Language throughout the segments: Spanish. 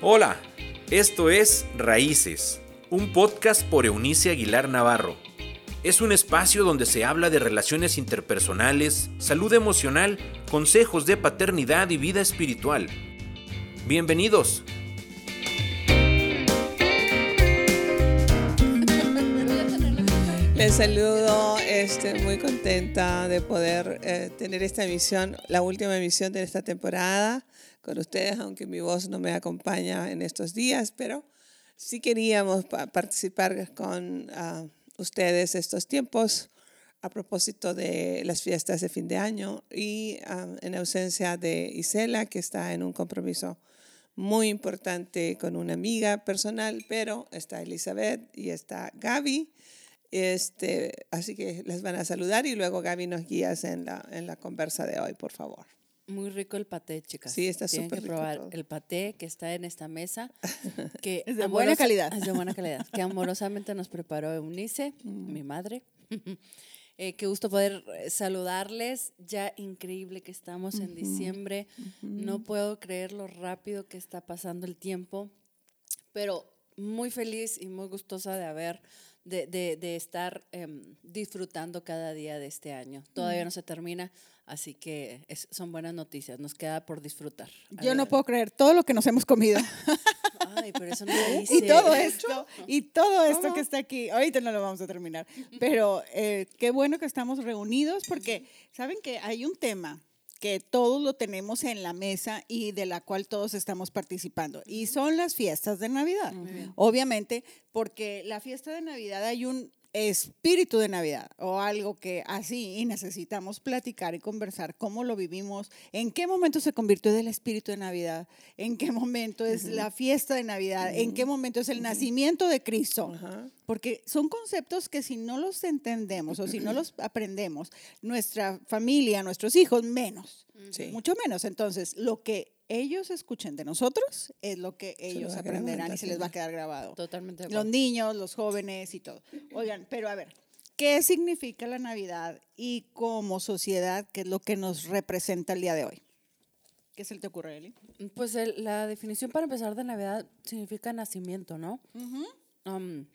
Hola, esto es Raíces, un podcast por Eunice Aguilar Navarro. Es un espacio donde se habla de relaciones interpersonales, salud emocional, consejos de paternidad y vida espiritual. Bienvenidos. Les saludo, este, muy contenta de poder eh, tener esta emisión, la última emisión de esta temporada con ustedes, aunque mi voz no me acompaña en estos días, pero sí queríamos participar con ah, ustedes estos tiempos a propósito de las fiestas de fin de año y ah, en ausencia de Isela, que está en un compromiso muy importante con una amiga personal, pero está Elizabeth y está Gaby este, así que les van a saludar y luego Gaby nos guías en la, en la conversa de hoy, por favor. Muy rico el paté, chicas. Sí, está súper rico. probar el paté que está en esta mesa. Que es de buena calidad. Es de buena calidad. Que amorosamente nos preparó Eunice, mm. mi madre. Eh, qué gusto poder eh, saludarles. Ya increíble que estamos en diciembre. No puedo creer lo rápido que está pasando el tiempo. Pero muy feliz y muy gustosa de haber de, de, de estar em, disfrutando cada día de este año. Todavía no se termina, así que son buenas noticias. Nos queda por disfrutar. Yo no puedo creer todo lo que nos hemos comido. Ay, pero eso no dice. Y todo esto, y todo esto que está aquí, ahorita no lo vamos a terminar, pero eh, qué bueno que estamos reunidos porque saben que hay un tema que todos lo tenemos en la mesa y de la cual todos estamos participando. Y son las fiestas de Navidad. Obviamente, porque la fiesta de Navidad hay un espíritu de Navidad o algo que así y necesitamos platicar y conversar cómo lo vivimos, en qué momento se convirtió del espíritu de Navidad, en qué momento es la fiesta de Navidad, en qué momento es el nacimiento de Cristo, porque son conceptos que si no los entendemos o si no los aprendemos, nuestra familia, nuestros hijos, menos, mucho menos. Entonces, lo que ellos escuchen de nosotros es lo que ellos aprenderán y se les va a quedar grabado. Totalmente. Los niños, los jóvenes y todo. Oigan, pero a ver, ¿qué significa la Navidad y como sociedad qué es lo que nos representa el día de hoy? ¿Qué se te ocurre, Eli? Pues la definición para empezar de Navidad significa nacimiento, ¿no? Um,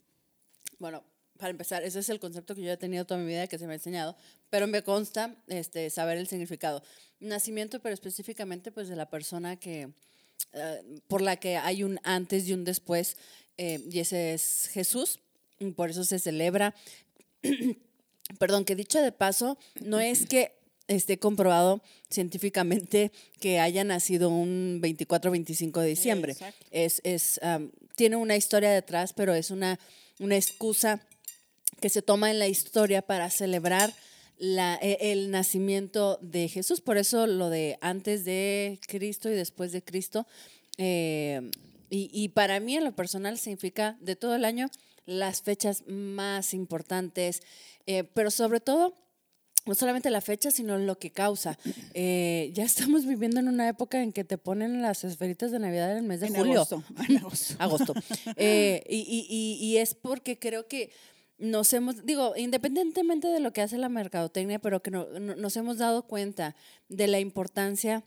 bueno, para empezar, ese es el concepto que yo he tenido toda mi vida que se me ha enseñado, pero me consta este, saber el significado. Nacimiento, pero específicamente pues de la persona que, eh, por la que hay un antes y un después, eh, y ese es Jesús, por eso se celebra. Perdón, que dicho de paso, no es que esté comprobado científicamente que haya nacido un 24 o 25 de diciembre. es, es, tiene una historia detrás, pero es una, una excusa que se toma en la historia para celebrar la, e, el nacimiento de Jesús. Por eso lo de antes de Cristo y después de Cristo. Eh, y, para mí en lo personal significa de todo el año las fechas más importantes, eh, pero sobre todo no solamente la fecha, sino lo que causa. Eh, ya estamos viviendo en una época en que te ponen las esferitas de Navidad en el mes de julio. Agosto. En agosto. agosto. y, y, y, es porque creo que nos hemos, digo, independientemente de lo que hace la mercadotecnia, pero que no, nos hemos dado cuenta de la importancia,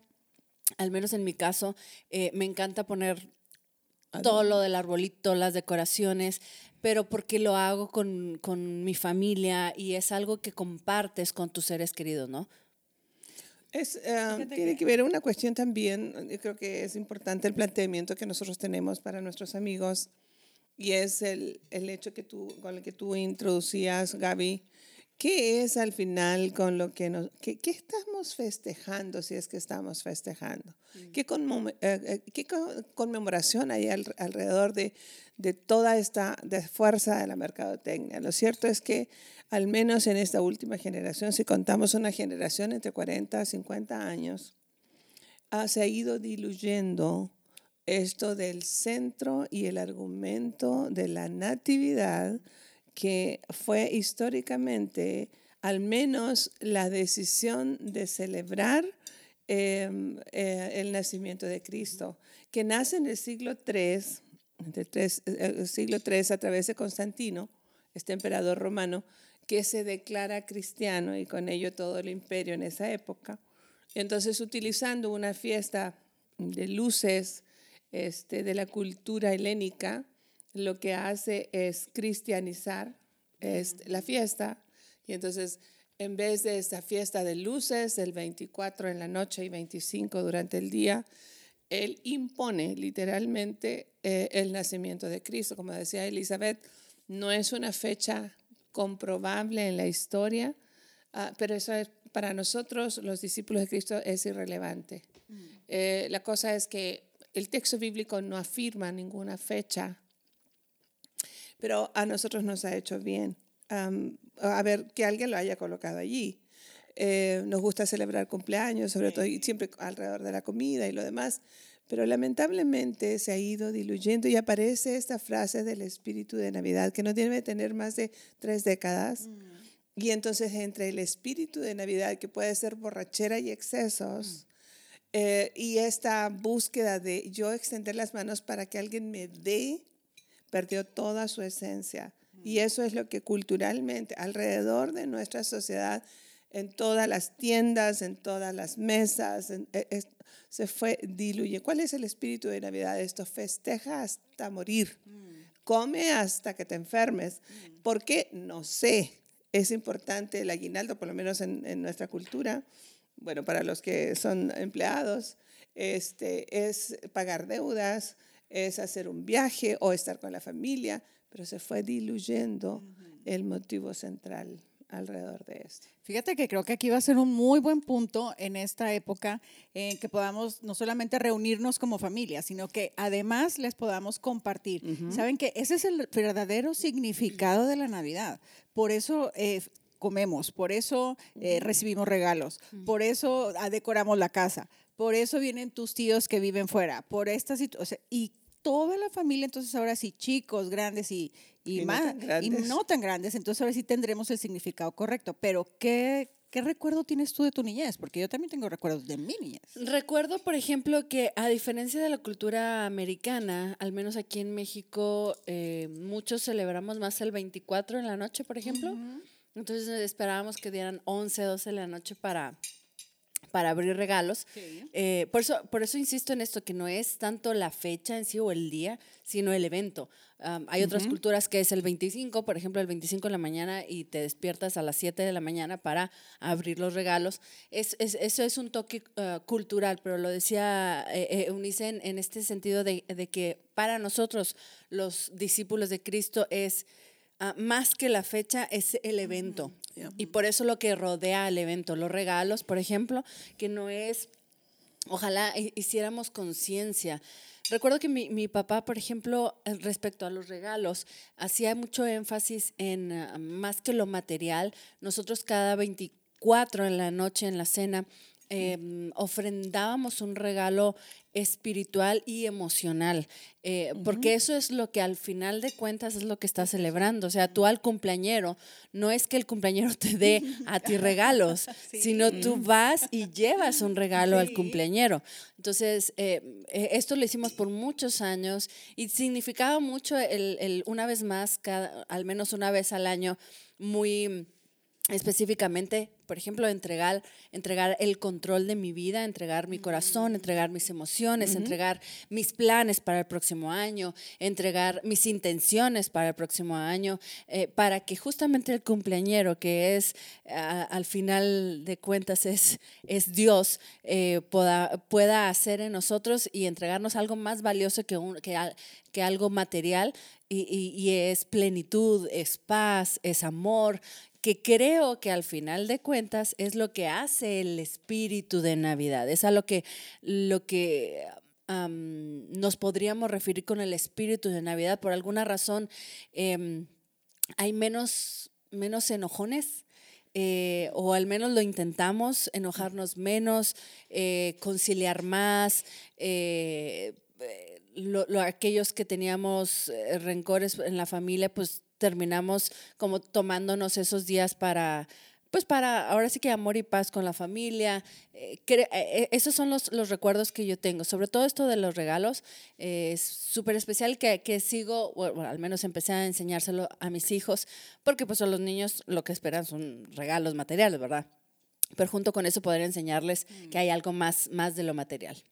al menos en mi caso, eh, me encanta poner todo lo del arbolito, las decoraciones, pero porque lo hago con, con, mi familia y es algo que compartes con tus seres queridos, ¿no? Es, eh, tiene que ver una cuestión también, yo creo que es importante el planteamiento que nosotros tenemos para nuestros amigos y es el, el hecho que tú, con el que tú introducías, Gaby. ¿Qué es al final con lo que nos... ¿Qué, qué estamos festejando si es que estamos festejando? Mm. ¿Qué, eh, eh, ¿Qué, conmemoración hay alrededor de, de toda esta de fuerza de la mercadotecnia? Lo cierto es que al menos en esta última generación, si contamos una generación entre 40 y 50 años, ha, se ha ido diluyendo esto del centro y el argumento de la natividad, que fue históricamente al menos la decisión de celebrar em, eh, el nacimiento de Cristo, que nace en el siglo III, el siglo III a través de Constantino, este emperador romano, que se declara cristiano y con ello todo el imperio en esa época. Entonces, utilizando una fiesta de luces, este, de la cultura helénica, lo que hace es cristianizar es la fiesta. Y entonces, en vez de esta fiesta de luces, el 24 en la noche y 25 durante el día, él impone literalmente eh, el nacimiento de Cristo. Como decía Elizabeth, no es una fecha comprobable en la historia, ah, pero eso es, para nosotros, los discípulos de Cristo, es irrelevante. Mm. Eh, la cosa es que el texto bíblico no afirma ninguna fecha, pero a nosotros nos ha hecho bien. a ver, que alguien lo haya colocado allí. Eh, nos gusta celebrar cumpleaños, sobre todo y siempre alrededor de la comida y lo demás, pero lamentablemente se ha ido diluyendo y aparece esta frase del espíritu de Navidad, que no debe tener más de tres décadas. Mm. Y entonces entre el espíritu de Navidad, que puede ser borrachera y excesos, mm. Eh, y esta búsqueda de yo extender las manos para que alguien me dé, perdió toda su esencia. Y mm. eso es lo que culturalmente alrededor de nuestra sociedad en todas las tiendas, en todas las mesas, e, se fue diluye. ¿Cuál es el espíritu de Navidad? Esto festeja hasta morir, come hasta que te enfermes. ¿Por qué? No sé. Es importante el aguinaldo, por lo menos en, nuestra cultura, bueno, para los que son empleados, este, es pagar deudas, es hacer un viaje o estar con la familia, pero se fue diluyendo el motivo central alrededor de esto. Fíjate que creo que aquí va a ser un muy buen punto en esta época en que podamos no solamente reunirnos como familia, sino que además les podamos compartir. Saben que ese es el verdadero significado de la Navidad. Por eso eh, comemos, por eso eh, recibimos regalos, por eso ah, decoramos la casa, por eso vienen tus tíos que viven fuera, por esta situación. y toda la familia, entonces ahora sí, chicos, grandes y, y, más, no y no tan grandes, entonces ahora sí tendremos el significado correcto. Pero, ¿qué, ¿Qué recuerdo tienes tú de tu niñez? Porque yo también tengo recuerdos de mi niñez. Recuerdo, por ejemplo, que a diferencia de la cultura americana, al menos aquí en México, eh, muchos celebramos más el 24 en la noche, por ejemplo. Entonces esperábamos que dieran 11, 12 en la noche para para abrir regalos. Eh, por, eso, por eso insisto en esto, que no es tanto la fecha en sí o el día, sino el evento. hay otras culturas que es el 25, por ejemplo, el 25 en la mañana y te despiertas a las 7 de la mañana para abrir los regalos. Es, eso es un toque ah, cultural, pero lo decía eh, eh en, este sentido de, de que para nosotros, los discípulos de Cristo, es Ah, más que la fecha, es el evento. Y por eso lo que rodea al evento, los regalos, por ejemplo, que no es, ojalá hiciéramos conciencia. Recuerdo que mi, mi, papá, por ejemplo, eh, respecto a los regalos, hacía mucho énfasis en ah, más que lo material. Nosotros cada 24 en la noche en la cena Em, ofrendábamos un regalo espiritual y emocional, eh, porque eso es lo que al final de cuentas es lo que estás celebrando. O sea, tú al cumpleañero, no es que el cumpleañero te dé a ti regalos, sino tú vas y llevas un regalo al cumpleañero. Entonces, eh, eh, esto lo hicimos por muchos años y significaba mucho el, el una vez más, cada, al menos una vez al año, muy específicamente, por ejemplo, entregar, entregar el control de mi vida, entregar mi corazón, entregar mis emociones, entregar mis planes para el próximo año, entregar mis intenciones para el próximo año, eh, para que justamente el cumpleañero, que es al final de cuentas es, es Dios, eh, pueda, pueda hacer en nosotros y entregarnos algo más valioso que, un, que, que algo material. Y, es plenitud, es paz, es amor, que creo que al final de cuentas es lo que hace el espíritu de Navidad, es a lo que, lo que nos podríamos referir con el espíritu de Navidad. Por alguna razón em, hay menos, menos enojones. Eh, o al menos lo intentamos, enojarnos menos, eh, conciliar más, eh, aquellos que teníamos rencores en la familia, pues terminamos como tomándonos esos días para, pues para, ahora sí que amor y paz con la familia. Eh, eh, eh, esos son los, los, recuerdos que yo tengo. Sobre todo esto de los regalos, es súper especial que, que sigo, bueno, al menos empecé a enseñárselo a mis hijos, porque pues a los niños lo que esperan son regalos materiales, ¿verdad? Pero junto con eso poder enseñarles que hay algo más, más de lo material.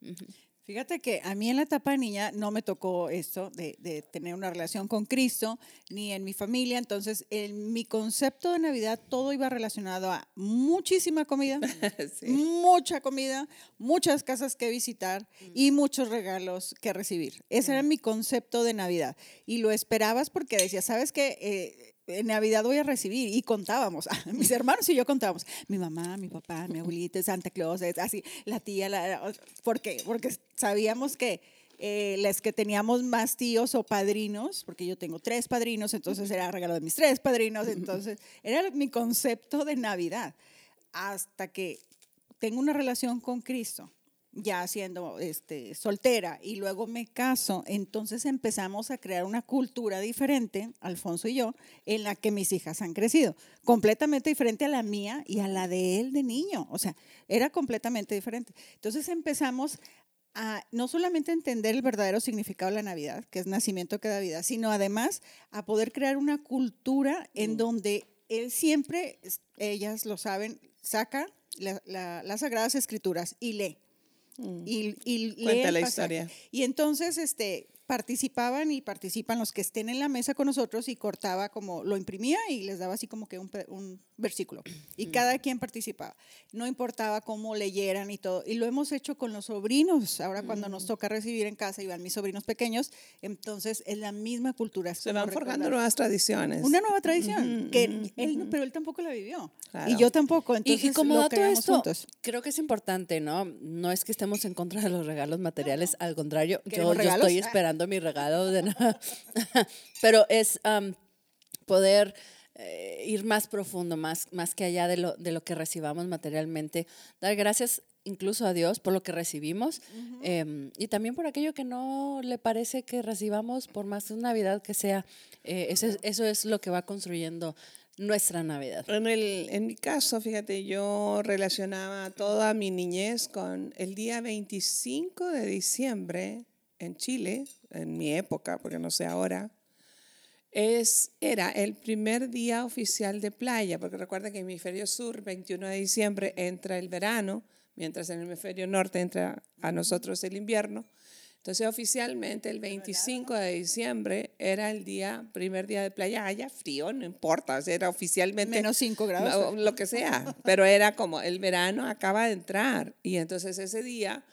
Fíjate que a mí en la etapa de niña no me tocó esto de, de, tener una relación con Cristo, ni en mi familia. Entonces, en mi concepto de Navidad todo iba relacionado a muchísima comida, sí. mucha comida, muchas casas que visitar y muchos regalos que recibir. Ese era mi concepto de Navidad. Y lo esperabas porque decías, ¿sabes qué? Eh, en Navidad voy a recibir y contábamos, mis hermanos y yo contábamos, mi mamá, mi papá, mi abuelita, Santa Claus, así, la tía, la, ¿por qué? Porque sabíamos que eh, las que teníamos más tíos o padrinos, porque yo tengo tres padrinos, entonces era regalo de mis tres padrinos, entonces era mi concepto de Navidad, hasta que tengo una relación con Cristo ya siendo este, soltera y luego me caso, entonces empezamos a crear una cultura diferente, Alfonso y yo, en la que mis hijas han crecido, completamente diferente a la mía y a la de él de niño, o sea, era completamente diferente. Entonces empezamos a no solamente entender el verdadero significado de la Navidad, que es nacimiento que da vida, sino además a poder crear una cultura en mm. donde él siempre, ellas lo saben, saca las Sagradas Escrituras y lee Mm. Y, y Cuenta la historia. Y entonces, este, participaban y participan los que estén en la mesa con nosotros y cortaba como, lo imprimía y les daba así como que un, un versículo. Y mm. cada quien participaba. No importaba cómo leyeran y todo. Y lo hemos hecho con los sobrinos. Ahora cuando nos mm. toca recibir en casa y van mis sobrinos pequeños, entonces es la misma cultura. Se van forjando nuevas tradiciones. Una nueva tradición, que él, pero él tampoco la vivió. Y yo tampoco. Entonces, y, como dato esto, creo que es importante, ¿no? No es que estemos en contra de los regalos materiales, al contrario, yo, yo estoy esperando mi regalo de nada. pero es poder eh, ir más profundo, más, más que allá de lo, de lo que recibamos materialmente. Dar gracias incluso a Dios por lo que recibimos em, y también por aquello que no le parece que recibamos, por más Navidad que sea. Eh, eso, es, eso es lo que va construyendo nuestra Navidad. En, el, en mi caso, fíjate, yo relacionaba toda mi niñez con el día 25 de diciembre en Chile, en mi época, porque no sé ahora, es, era el primer día oficial de playa, porque recuerda que en el hemisferio sur, 21 de diciembre, entra el verano, mientras en el hemisferio norte entra a nosotros el invierno. Entonces, oficialmente, el 25 de diciembre era el día, primer día de playa. Haya frío, no importa, era oficialmente. Menos 5 grados. Lo que sea, pero era como el verano acaba de entrar. Y entonces ese día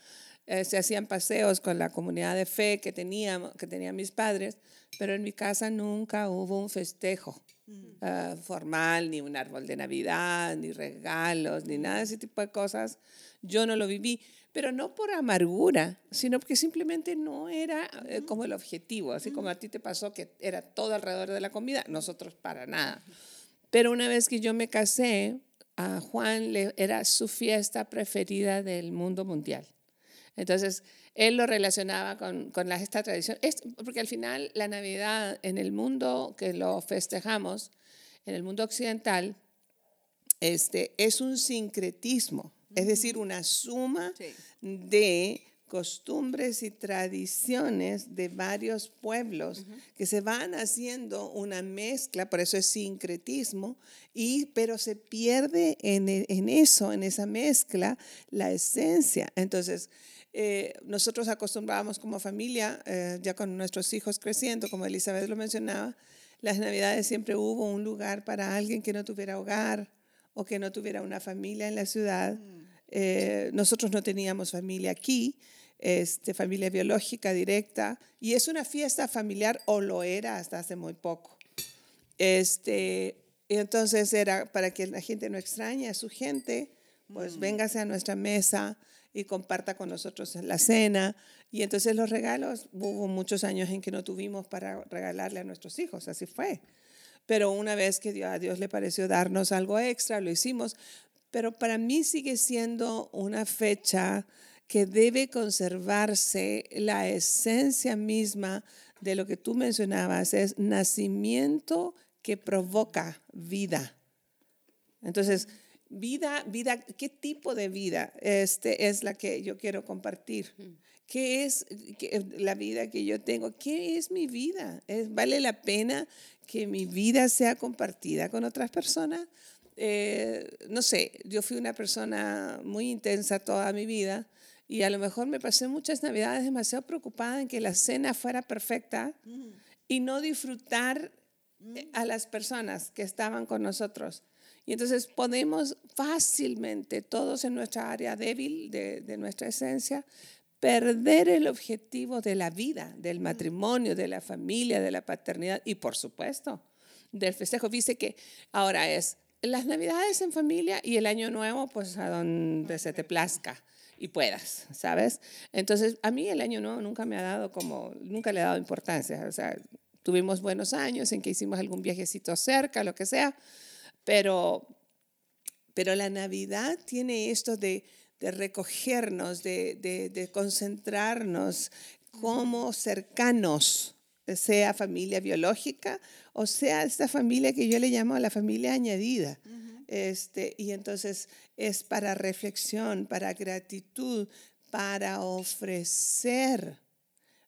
eh, se hacían paseos con la comunidad de fe que, teníamos, que tenían mis padres pero en mi casa nunca hubo un festejo mm. ah, formal, ni un árbol de Navidad, ni regalos, ni nada de ese tipo de cosas. Yo no lo viví, pero no por amargura, sino porque simplemente no era eh, como el objetivo, así como a ti te pasó que era todo alrededor de la comida, nosotros para nada. Pero una vez que yo me casé, a Juan le, era su fiesta preferida del mundo mundial. Entonces, él lo relacionaba con, con esta tradición, es, porque al final la Navidad en el mundo que lo festejamos, en el mundo occidental, este, es un sincretismo, es decir, una suma de costumbres y tradiciones de varios pueblos que se van haciendo una mezcla, por eso es sincretismo, y, pero se pierde en, en eso, en esa mezcla, la esencia. Entonces, eh, nosotros acostumbrábamos como familia, eh, ya con nuestros hijos creciendo, como Elizabeth lo mencionaba, las navidades siempre hubo un lugar para alguien que no tuviera hogar o que no tuviera una familia en la ciudad. Mm. Eh, nosotros no teníamos familia aquí, este, familia biológica directa, y es una fiesta familiar o lo era hasta hace muy poco. Este, entonces era para que la gente no extrañe a su gente, pues mm. véngase a nuestra mesa, y comparta con nosotros la cena. Y entonces los regalos, hubo muchos años en que no tuvimos para regalarle a nuestros hijos, así fue. Pero una vez que a Dios le pareció darnos algo extra, lo hicimos. Pero para mí sigue siendo una fecha que debe conservarse la esencia misma de lo que tú mencionabas, es nacimiento que provoca vida. Entonces, vida, vida, ¿qué tipo de vida este, es la que yo quiero compartir? ¿Qué es la vida que yo tengo? ¿Qué es mi vida? ¿Vale la pena que mi vida sea compartida con otras personas? Eh, no sé, yo fui una persona muy intensa toda mi vida Y a lo mejor me pasé muchas navidades demasiado preocupada en que la cena fuera perfecta y no disfrutar eh, a las personas que estaban con nosotros. Y entonces podemos fácilmente, todos en nuestra área débil de, de nuestra esencia, perder el objetivo de la vida, del matrimonio, de la familia, de la paternidad y por supuesto del festejo. Dice que ahora es las navidades en familia y el año nuevo pues a donde se te plazca y puedas, ¿sabes? Entonces a mí el año nuevo nunca me ha dado como, nunca le he dado importancia, o sea, tuvimos buenos años en que hicimos algún viajecito cerca, lo que sea, pero, pero la Navidad tiene esto de de recogernos, de, concentrarnos como cercanos, sea familia biológica o sea esta familia que yo le llamo la familia añadida. este, y entonces es para reflexión, para gratitud, para ofrecer.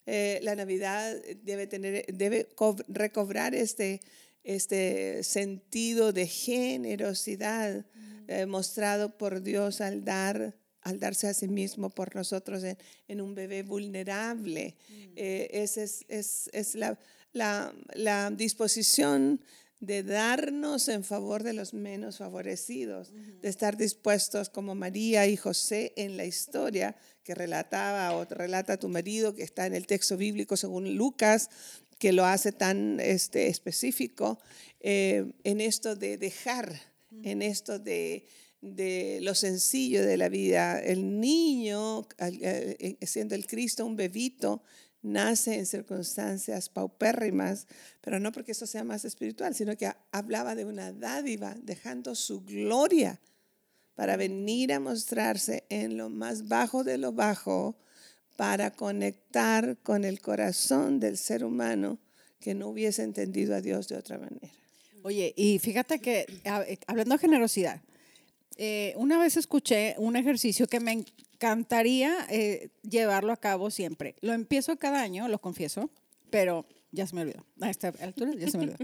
Eh, la Navidad debe, tener, debe recobrar este, este sentido de generosidad eh, mostrado por Dios al dar al darse a sí mismo por nosotros en, un bebé vulnerable. Mm. Eh, esa es, la, la, disposición de darnos en favor de los menos favorecidos, de estar dispuestos como María y José en la historia que relataba o relata tu marido, que está en el texto bíblico según Lucas, que lo hace tan este, específico, eh, en esto de dejar, en esto de de lo sencillo de la vida. El niño, eh, siendo el Cristo un bebito, nace en circunstancias paupérrimas, pero no porque eso sea más espiritual, sino que hablaba de una dádiva, dejando su gloria para venir a mostrarse en lo más bajo de lo bajo, para conectar con el corazón del ser humano que no hubiese entendido a Dios de otra manera. Oye, y fíjate que hablando de generosidad, eh, una vez escuché un ejercicio que me encantaría eh, llevarlo a cabo siempre. Lo empiezo cada año, lo confieso, pero ya se me olvidó. A esta altura ya se me olvidó.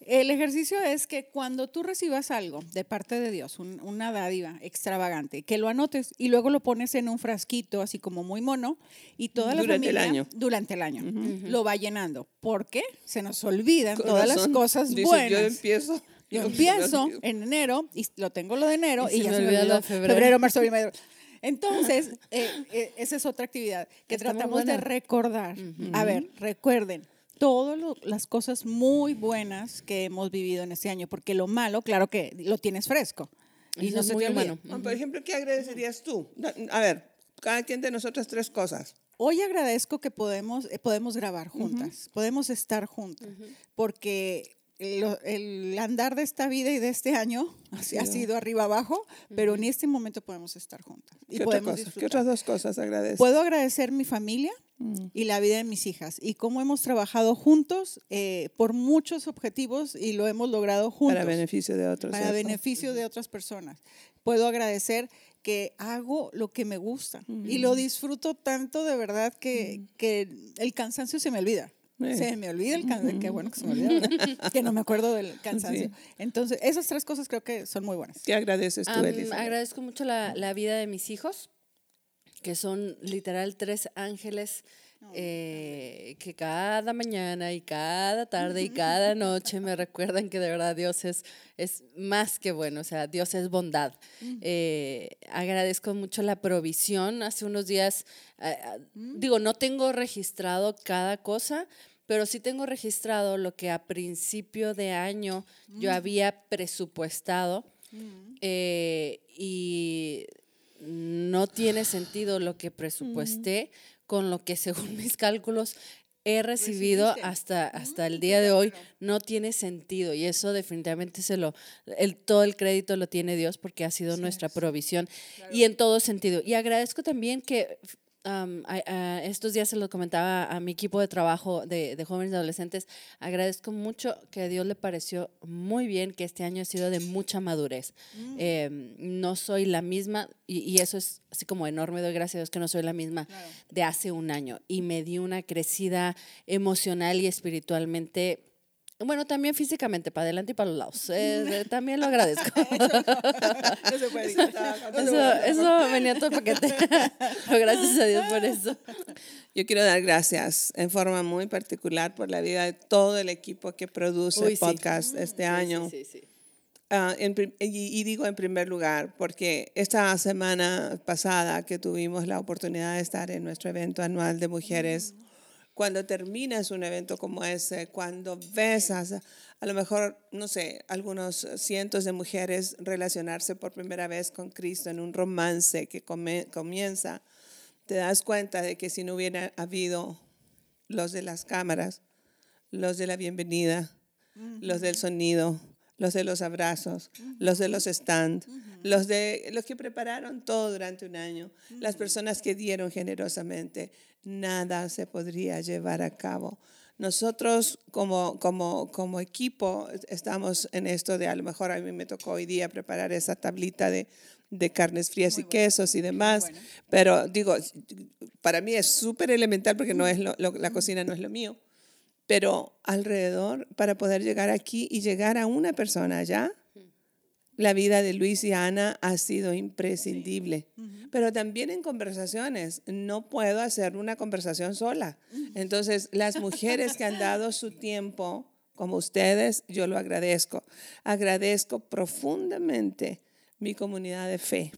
El ejercicio es que cuando tú recibas algo de parte de Dios, una dádiva extravagante, que lo anotes y luego lo pones en un frasquito así como muy mono y toda la durante familia el año. durante el año lo va llenando. ¿Por qué? Se nos olvidan todas las cosas buenas. Yo empiezo yo empiezo en enero y lo tengo lo de enero y, ya se me olvidó febrero. febrero, marzo, abril, mayo. Entonces, eh, eh, esa es otra actividad que tratamos de recordar. A ver, recuerden todas las cosas muy buenas que hemos vivido en este año, porque lo malo, claro que lo tienes fresco. Y no es muy humano. Por ejemplo, ¿qué agradecerías tú? A ver, cada quien de nosotros tres cosas. Hoy agradezco que podemos, eh, podemos grabar juntas, podemos estar juntas, porque el andar de esta vida y de este año ha sido arriba abajo, pero en este momento podemos estar juntas. Y ¿Qué, podemos ¿Qué otras dos cosas agradeces? Puedo agradecer mi familia mm. y la vida de mis hijas y cómo hemos trabajado juntos eh, por muchos objetivos y lo hemos logrado juntos. Para beneficio de otros. Para beneficio de otras personas. Puedo agradecer que hago lo que me gusta y lo disfruto tanto de verdad que, que el cansancio se me olvida. Se me olvida el cansancio. Qué bueno que se me olvida. que no me acuerdo del cansancio. Entonces, esas tres cosas creo que son muy buenas. ¿Qué agradeces tú, Elisa? Agradezco mucho la, la, vida de mis hijos, que son literal tres ángeles. Eh, que cada mañana y cada tarde y cada noche me recuerdan que de verdad Dios es, es más que bueno, o sea, Dios es bondad. Eh, agradezco mucho la provisión. Hace unos días, eh, digo, no tengo registrado cada cosa, pero sí tengo registrado lo que a principio de año yo mm. había presupuestado mm. y no tiene sentido lo que presupuesté mm. Con lo que según mis cálculos he recibido hasta, hasta el día de hoy no tiene sentido. Y eso definitivamente se lo el, todo el crédito lo tiene Dios porque ha sido nuestra provisión y en todo sentido. Y agradezco también que estos días se lo comentaba a mi equipo de trabajo de, jóvenes y adolescentes. Agradezco mucho que a Dios le pareció muy bien que este año ha sido de mucha madurez. Mm. Em, no soy la misma, y, eso es así como enorme, doy gracias a Dios que no soy la misma de hace un año. Y me di una crecida emocional y espiritualmente Bueno, también físicamente, para adelante y para los lados. Eh, también lo agradezco. No puede eso, eso venía todo el paquete. Pero gracias a Dios por eso. Yo quiero dar gracias en forma muy particular por la vida de todo el equipo que produce Uy, sí. podcast este año. Sí, sí, sí. Ah, en y, y digo en primer lugar, porque esta semana pasada que tuvimos la oportunidad de estar en nuestro evento anual de mujeres, cuando terminas un evento como ese, cuando ves a, a lo mejor, no sé, algunos cientos de mujeres relacionarse por primera vez con Cristo en un romance que come- comienza, te das cuenta de que si no hubiera habido los de las cámaras, los de la bienvenida, los del sonido, los de los abrazos, los de los stand, los de los que prepararon todo durante un año, las personas que dieron generosamente, nada se podría llevar a cabo. Nosotros como, como, como equipo estamos en esto de a lo mejor a mí me tocó hoy día preparar esa tablita de, de carnes frías y quesos y demás, pero digo, para mí es súper elemental porque no es lo- lo- la cocina no es lo mío pero alrededor para poder llegar aquí y llegar a una persona allá, la vida de Luis y Ana ha sido imprescindible. Pero también en conversaciones, no puedo hacer una conversación sola. Entonces, las mujeres que han dado su tiempo, como ustedes, yo lo agradezco. Agradezco profundamente mi comunidad de fe,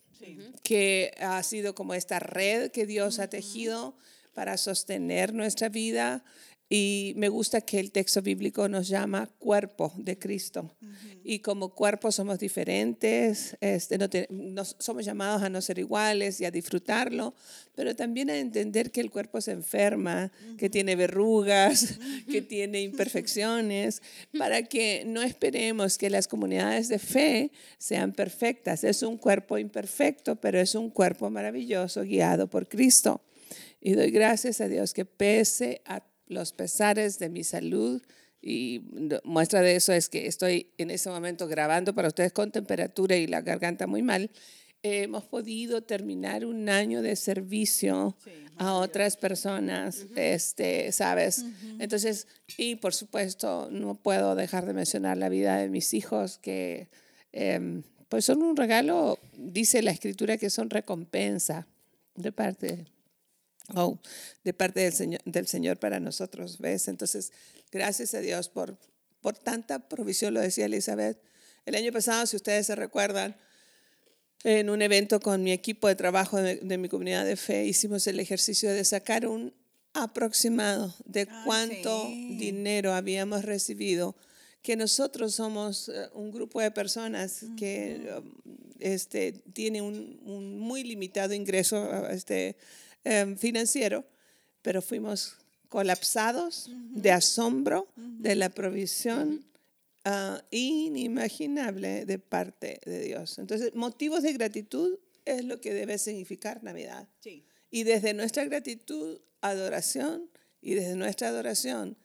que ha sido como esta red que Dios ha tejido para sostener nuestra vida. Y me gusta que el texto bíblico nos llama cuerpo de Cristo. Y como cuerpo somos diferentes, este, no te- nos- somos llamados a no ser iguales y a disfrutarlo, pero también a entender que el cuerpo se enferma, que tiene verrugas, que tiene imperfecciones, para que no esperemos que las comunidades de fe sean perfectas. Es un cuerpo imperfecto, pero es un cuerpo maravilloso guiado por Cristo. Y doy gracias a Dios que pese a los pesares de mi salud, y muestra de eso es que estoy en ese momento grabando para ustedes con temperatura y la garganta muy mal, hemos podido terminar un año de servicio a otras personas, este, ¿sabes? Entonces, y por supuesto, no puedo dejar de mencionar la vida de mis hijos que... em, pues son un regalo, dice la escritura que son recompensa de parte oh, de parte del Señor, del Señor para nosotros, ¿ves? Entonces, gracias a Dios por, por tanta provisión, lo decía Elizabeth. El año pasado, si ustedes se recuerdan, en un evento con mi equipo de trabajo de, de mi comunidad de fe, hicimos el ejercicio de sacar un aproximado de Ah, cuánto sí. dinero habíamos recibido, que nosotros somos eh, un grupo de personas que um, este, tiene un, un muy limitado ingreso uh, este, em, financiero, pero fuimos colapsados de asombro de la provisión ah, inimaginable de parte de Dios. Entonces, motivos de gratitud es lo que debe significar Navidad. Sí. Y desde nuestra gratitud, adoración, y desde nuestra adoración,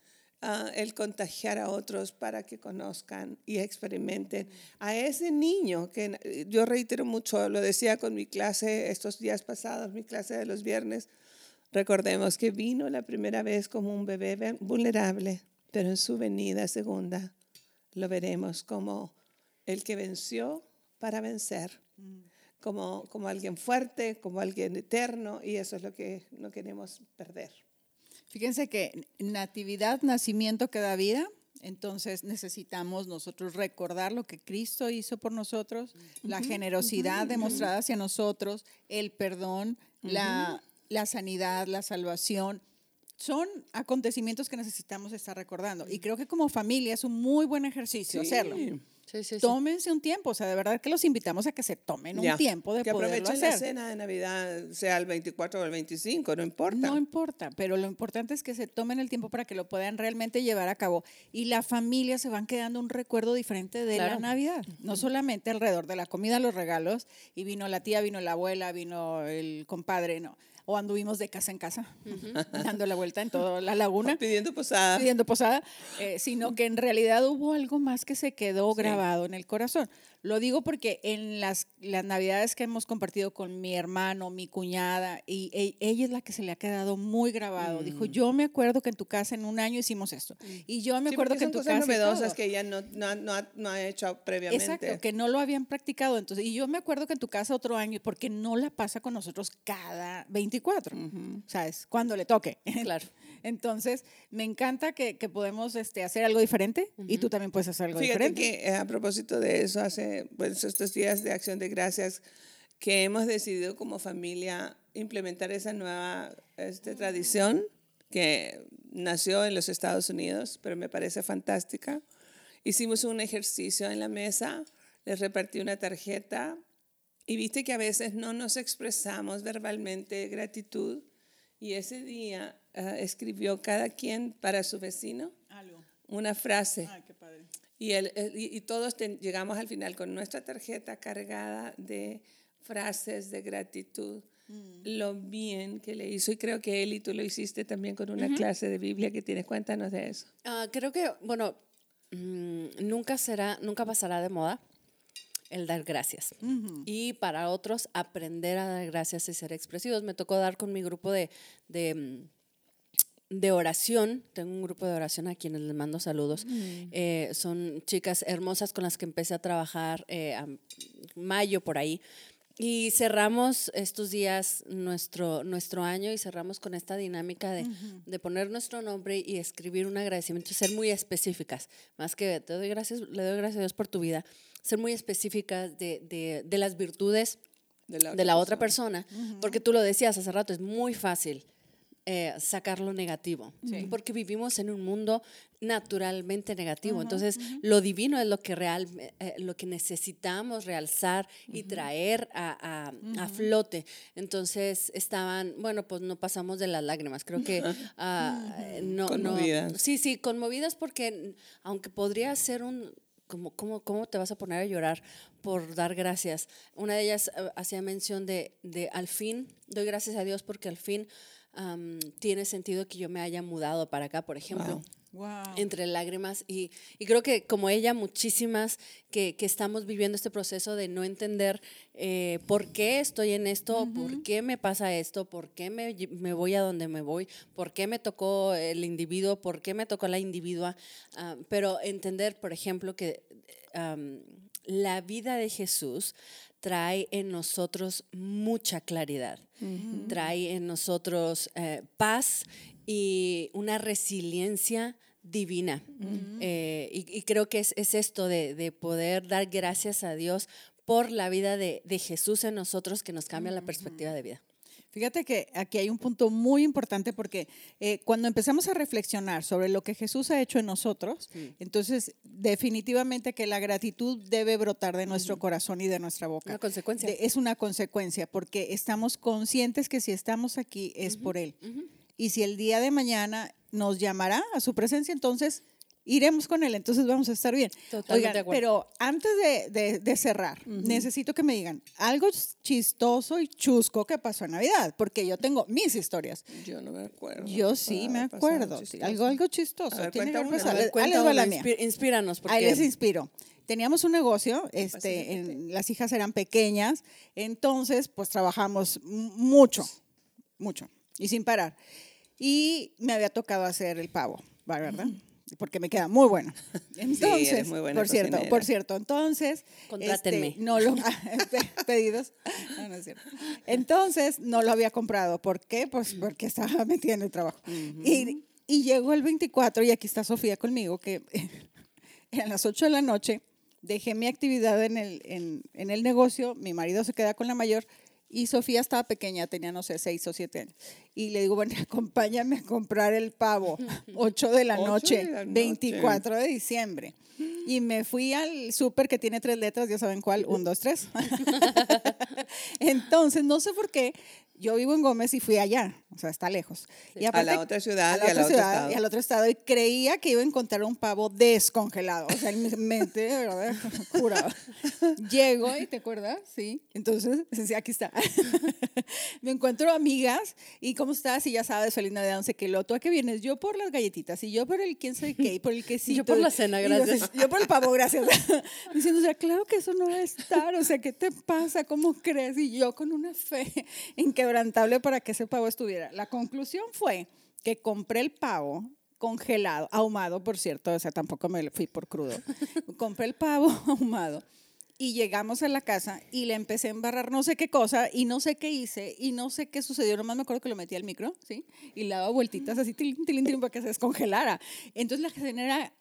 ah, el contagiar a otros para que conozcan y experimenten a ese niño que eh, yo reitero mucho, lo decía con mi clase estos días pasados, mi clase de los viernes, recordemos que vino la primera vez como un bebé vulnerable, pero en su venida segunda lo veremos como el que venció para vencer como, como alguien fuerte, como alguien eterno, y eso es lo que no queremos perder. Fíjense que natividad, nacimiento que da vida, entonces necesitamos nosotros recordar lo que Cristo hizo por nosotros, la generosidad demostrada hacia nosotros, el perdón, la, la sanidad, la salvación. Son acontecimientos que necesitamos estar recordando. Y creo que como familia es un muy buen ejercicio hacerlo. Sí. Sí, sí, sí. Tómense un tiempo, o sea, de verdad que los invitamos a que se tomen un tiempo de que poderlo aprovechen la hacer. cena de Navidad, sea el 24 o el 25, no importa. No importa, pero lo importante es que se tomen el tiempo para que lo puedan realmente llevar a cabo. Y la familia se van quedando un recuerdo diferente de la. Navidad. No solamente alrededor de la comida, los regalos, y vino la tía, vino la abuela, vino el compadre, no. O anduvimos de casa en casa, dando la vuelta en toda la laguna. Pidiendo posada. Pidiendo posada, eh, sino que en realidad hubo algo más que se quedó grabado en el corazón. Lo digo porque en las, las navidades que hemos compartido con mi hermano, mi cuñada, y e, ella es la que se le ha quedado muy grabado. Dijo, Mm. yo me acuerdo que en tu casa en un año hicimos esto. Y yo me Sí, acuerdo que en son tu cosas casa... y novedosas todo". que ella no, no, ha- no ha, no ha hecho previamente. Exacto, que no lo habían practicado. Entonces, y yo me acuerdo que en tu casa otro año, porque no la pasa con nosotros cada 24, ¿sabes? Cuando le toque. Claro. Entonces, me encanta que, que podemos este, hacer algo diferente y tú también puedes hacer algo Fíjate diferente. que eh, a propósito de eso, hace pues, estos días de acción de gracias, que hemos decidido como familia implementar esa nueva este, tradición que nació en los Estados Unidos, pero me parece fantástica. Hicimos un ejercicio en la mesa, les repartí una tarjeta y viste que a veces no nos expresamos verbalmente gratitud y ese día ah, escribió cada quien para su vecino Algo. una frase. Ay, qué padre. Y, el- el- y- todos ten- llegamos al final con nuestra tarjeta cargada de frases de gratitud, lo bien que le hizo. Y creo que él y tú lo hiciste también con una clase de Biblia que tienes. Cuéntanos de eso. Ah, creo que, bueno, mm, nunca será, nunca pasará de moda el dar gracias. Y para otros, aprender a dar gracias y ser expresivos. Me tocó dar con mi grupo de, de, mm, de oración. Tengo un grupo de oración a quienes les mando saludos. Eh, son chicas hermosas con las que empecé a trabajar eh, a mayo por ahí. Y cerramos estos días nuestro, nuestro año y cerramos con esta dinámica de, de poner nuestro nombre y escribir un agradecimiento, ser muy específicas, más que te doy gracias, le doy gracias a Dios por tu vida, ser muy específicas de, de, de las virtudes De la de la otra persona, porque tú lo decías hace rato, es muy fácil eh, sacar lo negativo, porque vivimos en un mundo naturalmente negativo, entonces lo divino es lo que real, eh, lo que necesitamos realzar y traer a, a- a flote, entonces estaban, bueno, pues no pasamos de las lágrimas, creo que ah, eh, no, no, Conmovidas. sí, sí, conmovidas porque aunque podría ser un como, ¿cómo, ¿cómo te vas a poner a llorar por dar gracias? Una de ellas eh, hacía mención de, de al fin, doy gracias a Dios porque al fin am, tiene sentido que yo me haya mudado para acá, por ejemplo. Entre lágrimas y, y creo que como ella, muchísimas que, que estamos viviendo este proceso de no entender eh, por qué estoy en esto, por qué me pasa esto, por qué me, me voy a donde me voy, por qué me tocó el individuo, por qué me tocó la individua. ah, pero entender, por ejemplo, que la vida de Jesús trae en nosotros mucha claridad, trae en nosotros eh, paz y una resiliencia divina. Eh, y, y creo que es, es esto de, de poder dar gracias a Dios por la vida de, de Jesús en nosotros que nos cambia la perspectiva de vida. Fíjate que aquí hay un punto muy importante porque eh, cuando empezamos a reflexionar sobre lo que Jesús ha hecho en nosotros, entonces definitivamente que la gratitud debe brotar de nuestro corazón y de nuestra boca. Una consecuencia. De- es una consecuencia porque estamos conscientes que si estamos aquí es por Él. Y si el día de mañana nos llamará a su presencia, entonces iremos con Él, entonces vamos a estar bien. Totalmente Oigan, de acuerdo. pero antes de, de- de cerrar, necesito que me digan algo chistoso y chusco que pasó en Navidad, porque yo tengo mis historias. Yo no me acuerdo. Yo sí me Ah, acuerdo. Algo, algo chistoso. A ver, Tiene cuenta que pasar. Ver, Ahí Cuenta les va la mía. inspíranos. Porque, Ahí les inspiro. Teníamos un negocio, este, en- las hijas eran pequeñas, entonces pues trabajamos mucho, mucho y sin parar. Y me había tocado hacer el pavo, ¿va, ¿verdad? Porque me queda muy bueno. Entonces, eres muy buena por cierto, cocinera. por cierto, entonces, Contrátenme. este, no lo pe- pedidos, no, no es cierto. Entonces no lo había comprado, ¿por qué? Pues porque estaba metida en el trabajo. y, y llegó el 24 y aquí está Sofía conmigo que a las 8 de la noche dejé mi actividad en el, en, en el negocio, mi marido se queda con la mayor y Sofía estaba pequeña, tenía no sé, 6 o 7 años. Y le digo, bueno, acompáñame a comprar el pavo, 8 de la Ocho noche, de la noche. 24 de diciembre. Y me fui al súper que tiene tres letras, ya saben cuál, 1, 2, 3. Entonces, no sé por qué, yo vivo en Gómez y fui allá, o sea, está lejos. Y a la otra ciudad y, otra estado. y al otro estado. Y creía que iba a encontrar un pavo descongelado. O sea, en mi mente, ¿verdad? Juraba. Llego y te acuerdas, sí. Entonces, sí, aquí está. Me encuentro amigas y ¿cómo estás? Y ya sabes, feliz Navidad, no sé qué, lo, ¿tú a qué vienes? Yo por las galletitas y yo por el quién sabe qué, y por el quesito. Yo por la cena, gracias. Yo, por el pavo, gracias. Diciendo, o sea, claro que eso no va a estar, o sea, ¿qué te pasa? ¿Cómo crees? Y yo con una fe en que quebrantable para que ese pavo estuviera. La conclusión fue que compré el pavo congelado, ahumado, por cierto, o sea, tampoco me fui por crudo. compré el pavo ahumado y llegamos a la casa y le empecé a embarrar no sé qué cosa y no sé qué hice y no sé qué sucedió, nomás me acuerdo que lo metí al micro, ¿sí? Y le daba vueltitas así, tilín, tilín, tilín, para que se descongelara. Entonces la era,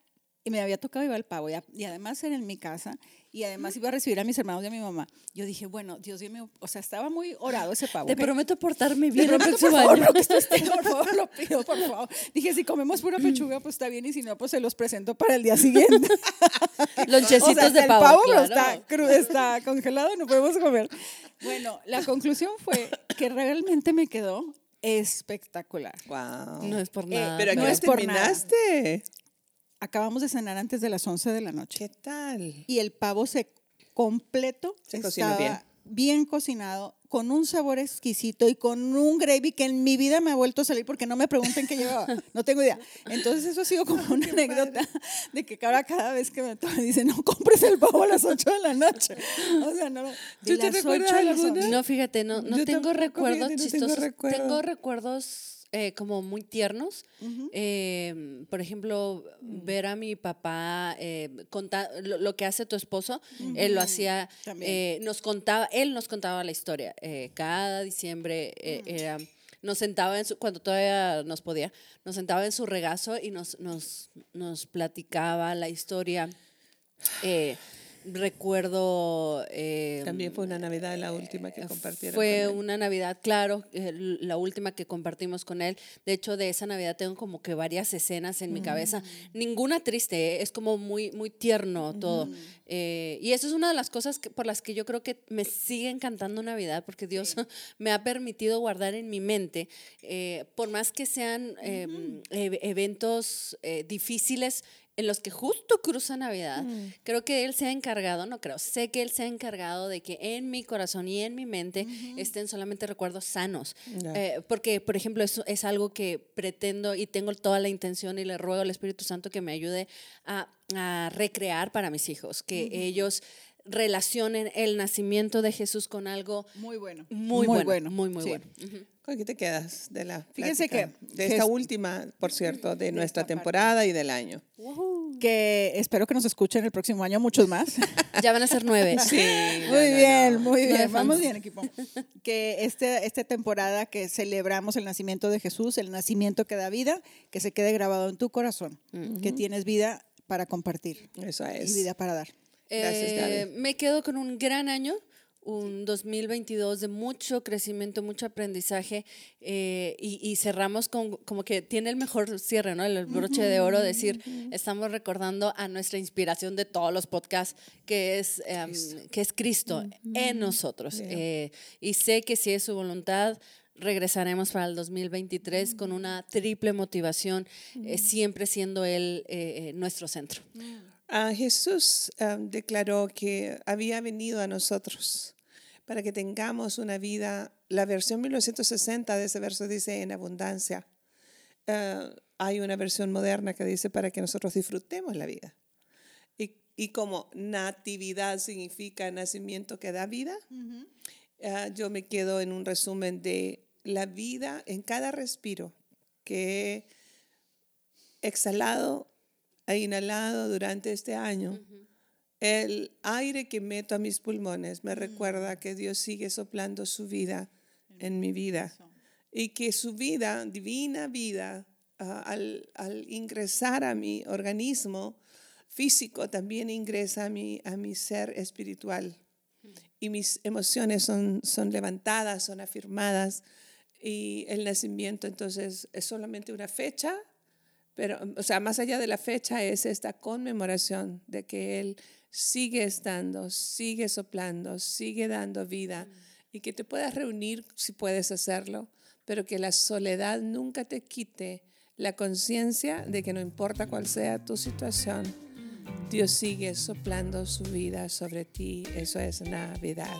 y me había tocado llevar el pavo y, y además era en mi casa y además iba a recibir a mis hermanos y a mi mamá. Yo dije, bueno, Dios mío, o sea, estaba muy orado ese pavo. Te prometo portarme bien el próximo por favor, que por favor, lo pido, por favor. Dije, si comemos pura pechuga, pues está bien, y si no, pues se los presento para el día siguiente. Lonchecitos de pavo. El pavo claro. está, está congelado, no podemos comer. Bueno, la conclusión fue que realmente me quedó espectacular. Wow. No es por nada. Eh, pero no ¿qué es por terminaste? Acabamos de cenar antes de las 11 de la noche. ¿Qué tal? Y el pavo se completo Se cocinó estaba bien cocinado, con un sabor exquisito y con un gravy que en mi vida me ha vuelto a salir porque no me pregunten qué llevaba, no tengo idea. Entonces eso ha sido como una anécdota de que ahora cada vez que me toca dicen, no compres el pavo a las 8 de la noche. O sea, no. ¿Tú te recuerdas alguna? No, fíjate, no, no Yo tengo recuerdos fíjate, no tengo chistosos. recuerdo. Tengo recuerdos eh, como muy tiernos. Eh, por ejemplo, Mm. ver a mi papá eh, contar lo, lo que hace tu esposo, él lo hacía, eh, nos contaba, él nos contaba la historia. Eh, cada diciembre eh, Mm. era nos sentaba en su, cuando todavía nos podía, nos sentaba en su regazo y nos, nos, nos platicaba la historia. Eh, recuerdo... eh, También fue una Navidad la última que eh, compartieron. Fue con él. una Navidad, claro, eh, la última que compartimos con él. De hecho, de esa Navidad tengo como que varias escenas en mi cabeza. Mm. Ninguna triste, eh, es como muy, muy tierno todo. Eh, y eso es una de las cosas que- por las que yo creo que me sigue encantando Navidad, porque Dios me ha permitido guardar en mi mente, por más que sean eh, ev- eventos difíciles en los que justo cruza Navidad, Mm. creo que Él se ha encargado, no creo, sé que Él se ha encargado de que en mi corazón y en mi mente estén solamente recuerdos sanos. Eh, porque, por ejemplo, eso es algo que pretendo y tengo toda la intención y le ruego al Espíritu Santo que me ayude a, a recrear para mis hijos, que ellos relacionen el nacimiento de Jesús con algo Muy bueno. muy, bueno, muy, muy sí. bueno. ¿Con qué te quedas de la Fíjense que- de esta es- última, por cierto, de nuestra esta parte. temporada y del año. Que espero que nos escuchen el próximo año muchos más. Ya van a ser nueve. Sí. Muy bien, muy Nueve bien. Vamos bien, equipo. Que este, esta temporada que celebramos el nacimiento de Jesús, el nacimiento que da vida, que se quede grabado en tu corazón, que tienes vida para compartir Eso y es. vida para dar. Gracias, Eh, me quedo con un gran año, un 2022 de mucho crecimiento, mucho aprendizaje eh, y, y cerramos con como que tiene el mejor cierre, ¿no? El broche de oro, decir, estamos recordando a nuestra inspiración de todos los podcasts, que es, em, que es Cristo en nosotros. Eh, y sé que si es su voluntad, regresaremos para el 2023 con una triple motivación, eh, siempre siendo Él nuestro centro. Ah, Jesús ah, declaró que había venido a nosotros para que tengamos una vida, la versión 1960 de ese verso dice en abundancia. Ah, hay una versión moderna que dice para que nosotros disfrutemos la vida. Y, y como natividad significa nacimiento que da vida, yo me quedo en un resumen de la vida en cada respiro que he exhalado e inhalado durante este año. El aire que meto a mis pulmones me recuerda que Dios sigue soplando su vida en mi vida y que su vida, divina vida, ah, al, al ingresar a mi organismo físico, también ingresa a mi, a mi ser espiritual. Y mis emociones son, son levantadas, son afirmadas. Y el nacimiento entonces es solamente una fecha, pero, o sea, más allá de la fecha es esta conmemoración de que Él sigue estando, sigue soplando, sigue dando vida y que te puedas reunir si puedes hacerlo, pero que la soledad nunca te quite la conciencia de que no importa cuál sea tu situación, Dios sigue soplando su vida sobre ti. Eso es Navidad.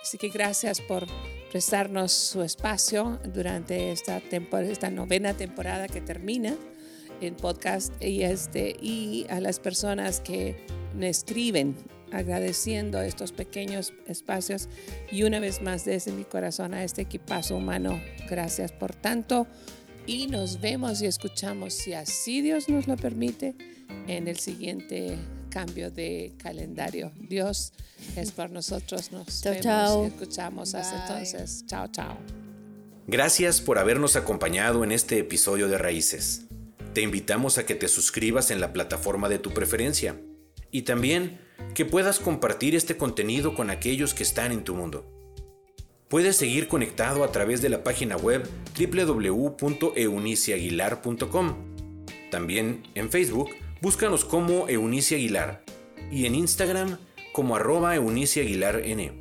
Así que gracias por prestarnos su espacio durante esta, esta novena temporada que termina en podcast y, este, y a las personas que me escriben agradeciendo estos pequeños espacios y una vez más desde mi corazón a este equipazo humano, gracias por tanto y nos vemos y escuchamos si así Dios nos lo permite en el siguiente cambio de calendario. Dios es por nosotros, nos vemos y escuchamos hasta entonces. Chao, chao. Gracias por habernos acompañado en este episodio de Raíces. Te invitamos a que te suscribas en la plataforma de tu preferencia y también que puedas compartir este contenido con aquellos que están en tu mundo. Puedes seguir conectado a través de la página web www.euniciaguilar.com. También en Facebook, búscanos como Eunice Aguilar y en Instagram como arroba Eunice Aguilar N.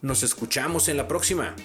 Nos escuchamos en la próxima.